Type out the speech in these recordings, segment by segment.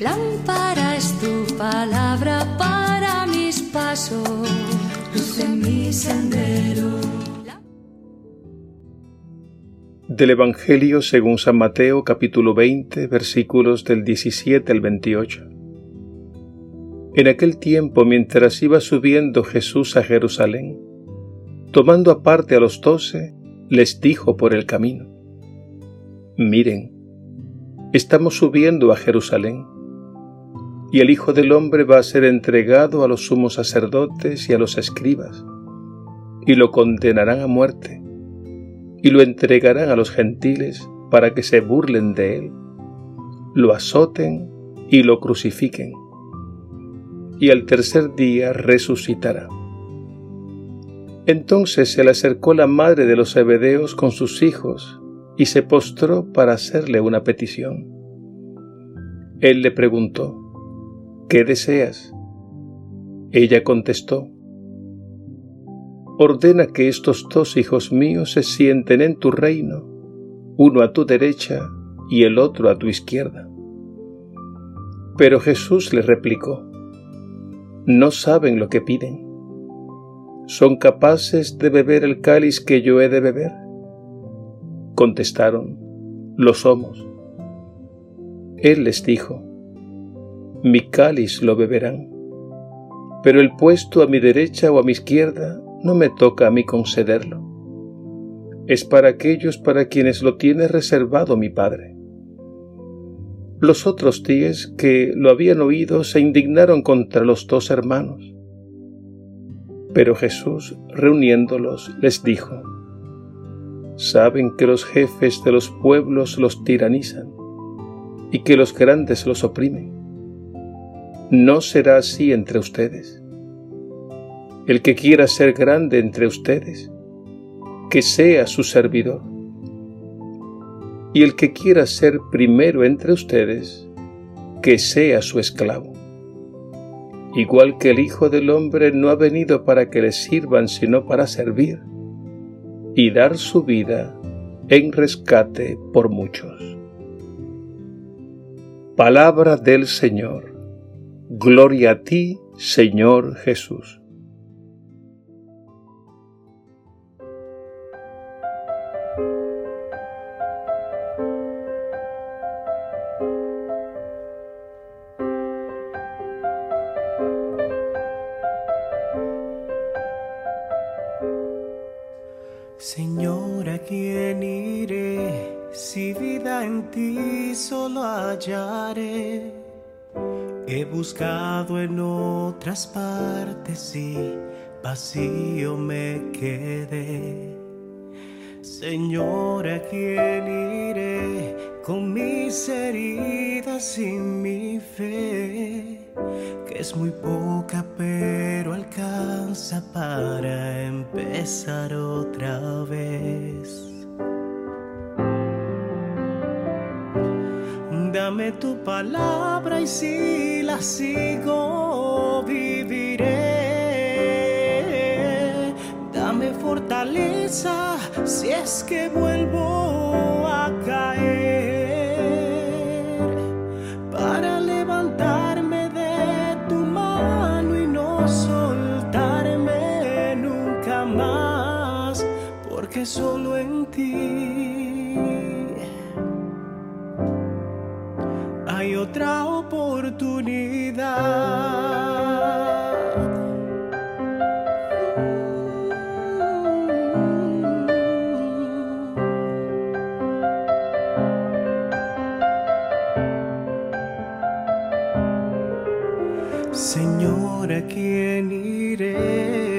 Lámpara es tu palabra para mis pasos, luz en mi sendero. Del Evangelio según San Mateo capítulo 20 versículos del 17 al 28. En aquel tiempo, mientras iba subiendo Jesús a Jerusalén, tomando aparte a los doce, les dijo por el camino, Miren, estamos subiendo a Jerusalén, y el Hijo del Hombre va a ser entregado a los sumos sacerdotes y a los escribas, y lo condenarán a muerte, y lo entregarán a los gentiles para que se burlen de él, lo azoten y lo crucifiquen y al tercer día resucitará. Entonces se le acercó la madre de los Zebedeos con sus hijos y se postró para hacerle una petición. Él le preguntó, ¿qué deseas? Ella contestó, ordena que estos dos hijos míos se sienten en tu reino, uno a tu derecha y el otro a tu izquierda. Pero Jesús le replicó, no saben lo que piden. ¿Son capaces de beber el cáliz que yo he de beber? Contestaron, lo somos. Él les dijo, mi cáliz lo beberán, pero el puesto a mi derecha o a mi izquierda no me toca a mí concederlo. Es para aquellos para quienes lo tiene reservado mi Padre. Los otros diez que lo habían oído se indignaron contra los dos hermanos. Pero Jesús, reuniéndolos, les dijo, Saben que los jefes de los pueblos los tiranizan y que los grandes los oprimen. No será así entre ustedes. El que quiera ser grande entre ustedes, que sea su servidor y el que quiera ser primero entre ustedes, que sea su esclavo. Igual que el Hijo del Hombre no ha venido para que le sirvan, sino para servir y dar su vida en rescate por muchos. Palabra del Señor. Gloria a ti, Señor Jesús. Ti solo hallaré? He buscado en otras partes y vacío me quedé. Señor, ¿a quién iré con mis heridas y mi fe? Que es muy poca, pero alcanza para empezar otra vez. Dame tu palabra y si la sigo viviré. Dame fortaleza si es que vuelvo a caer. Para levantarme de tu mano y no soltarme nunca más. Porque solo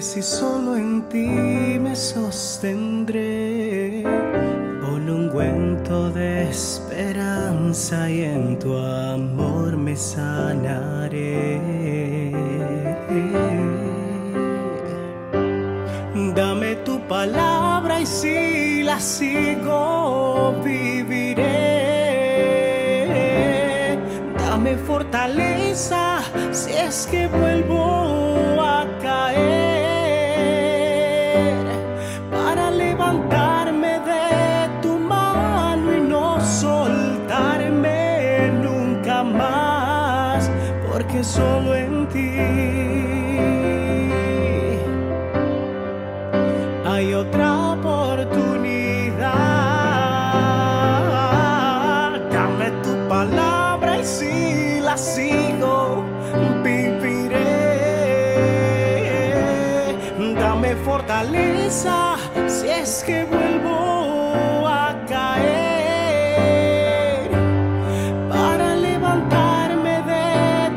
si solo en ti me sostendré? Pon un ungüento de esperanza y en tu amor me sanaré. Dame tu palabra y si la sigo viviré. Dame fortaleza si es que vuelvo si la sigo, viviré. Dame fortaleza si es que vuelvo a caer. Para levantarme de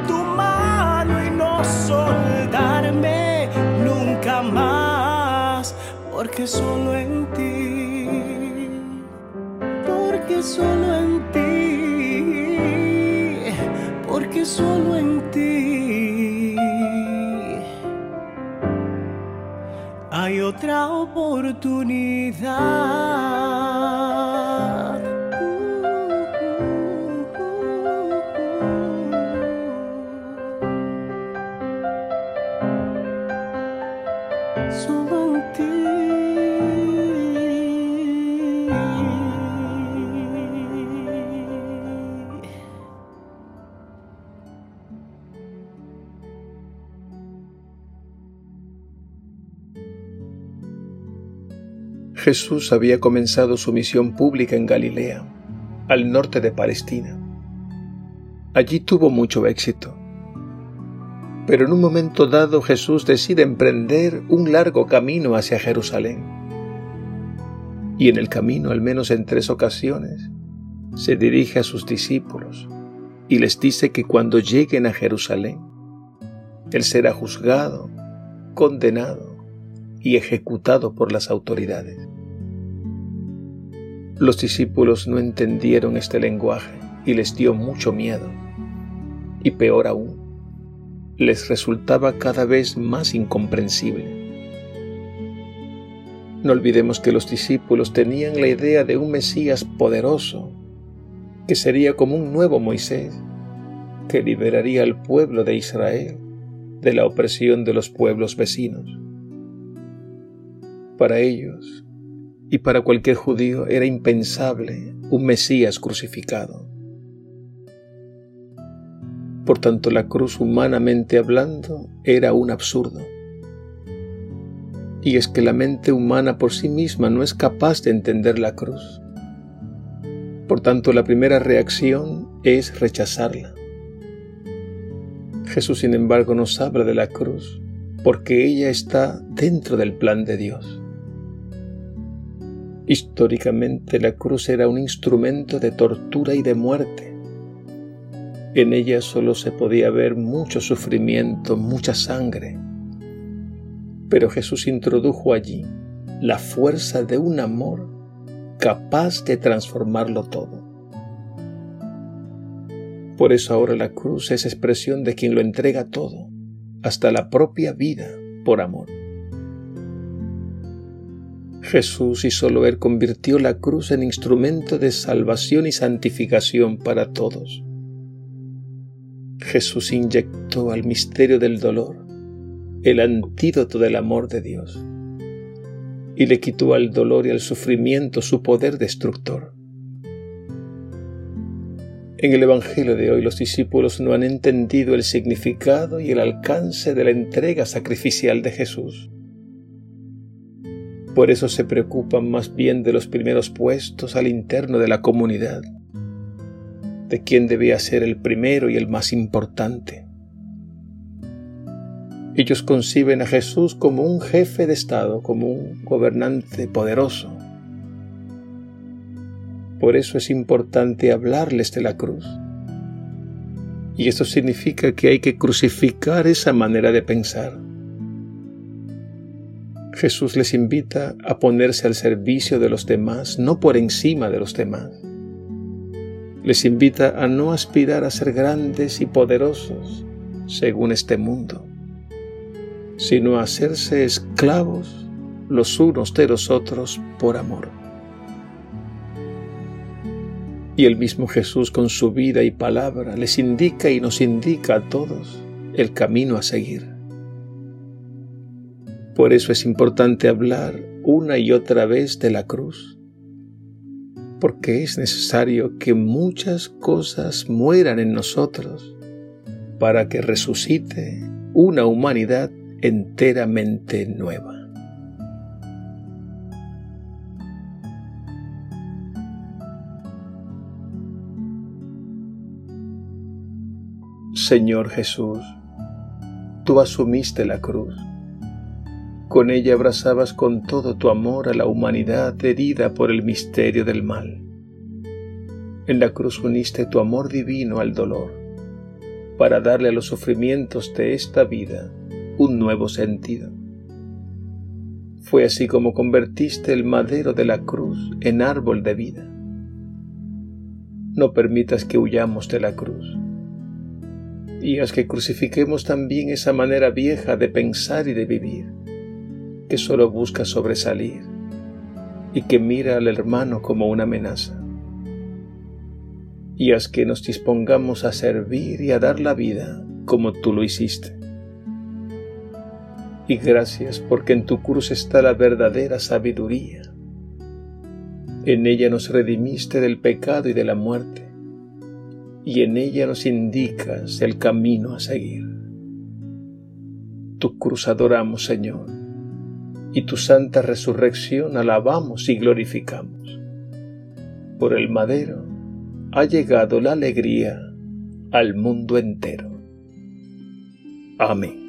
tu mano y no soltarme nunca más. Porque solo en ti, porque solo otra oportunidad. Jesús había comenzado su misión pública en Galilea, al norte de Palestina. Allí tuvo mucho éxito. Pero en un momento dado Jesús decide emprender un largo camino hacia Jerusalén. Y en el camino, al menos en tres ocasiones, se dirige a sus discípulos y les dice que cuando lleguen a Jerusalén, Él será juzgado, condenado y ejecutado por las autoridades. Los discípulos no entendieron este lenguaje y les dio mucho miedo. Y peor aún, les resultaba cada vez más incomprensible. No olvidemos que los discípulos tenían la idea de un Mesías poderoso, que sería como un nuevo Moisés, que liberaría al pueblo de Israel de la opresión de los pueblos vecinos. Para ellos y para cualquier judío era impensable un Mesías crucificado. Por tanto, la cruz humanamente hablando era un absurdo. Y es que la mente humana por sí misma no es capaz de entender la cruz. Por tanto, la primera reacción es rechazarla. Jesús, sin embargo, nos habla de la cruz porque ella está dentro del plan de Dios. Históricamente la cruz era un instrumento de tortura y de muerte. En ella solo se podía ver mucho sufrimiento, mucha sangre. Pero Jesús introdujo allí la fuerza de un amor capaz de transformarlo todo. Por eso ahora la cruz es expresión de quien lo entrega todo, hasta la propia vida, por amor. Jesús y solo Él convirtió la cruz en instrumento de salvación y santificación para todos. Jesús inyectó al misterio del dolor el antídoto del amor de Dios y le quitó al dolor y al sufrimiento su poder destructor. En el Evangelio de hoy los discípulos no han entendido el significado y el alcance de la entrega sacrificial de Jesús. Por eso se preocupan más bien de los primeros puestos al interno de la comunidad, de quién debía ser el primero y el más importante. Ellos conciben a Jesús como un jefe de Estado, como un gobernante poderoso. Por eso es importante hablarles de la cruz. Y esto significa que hay que crucificar esa manera de pensar. Jesús les invita a ponerse al servicio de los demás, no por encima de los demás. Les invita a no aspirar a ser grandes y poderosos según este mundo, sino a hacerse esclavos los unos de los otros por amor. Y el mismo Jesús con su vida y palabra les indica y nos indica a todos el camino a seguir. Por eso es importante hablar una y otra vez de la cruz, porque es necesario que muchas cosas mueran en nosotros para que resucite una humanidad enteramente nueva. Señor Jesús, tú asumiste la cruz. Con ella abrazabas con todo tu amor a la humanidad herida por el misterio del mal. En la cruz uniste tu amor divino al dolor, para darle a los sufrimientos de esta vida un nuevo sentido. Fue así como convertiste el madero de la cruz en árbol de vida. No permitas que huyamos de la cruz y haz que crucifiquemos también esa manera vieja de pensar y de vivir, que solo busca sobresalir y que mira al hermano como una amenaza. Y haz que nos dispongamos a servir y a dar la vida como tú lo hiciste. Y gracias porque en tu cruz está la verdadera sabiduría. En ella nos redimiste del pecado y de la muerte y en ella nos indicas el camino a seguir. Tu cruz adoramos, Señor, y tu santa resurrección alabamos y glorificamos. Por el madero ha llegado la alegría al mundo entero. Amén.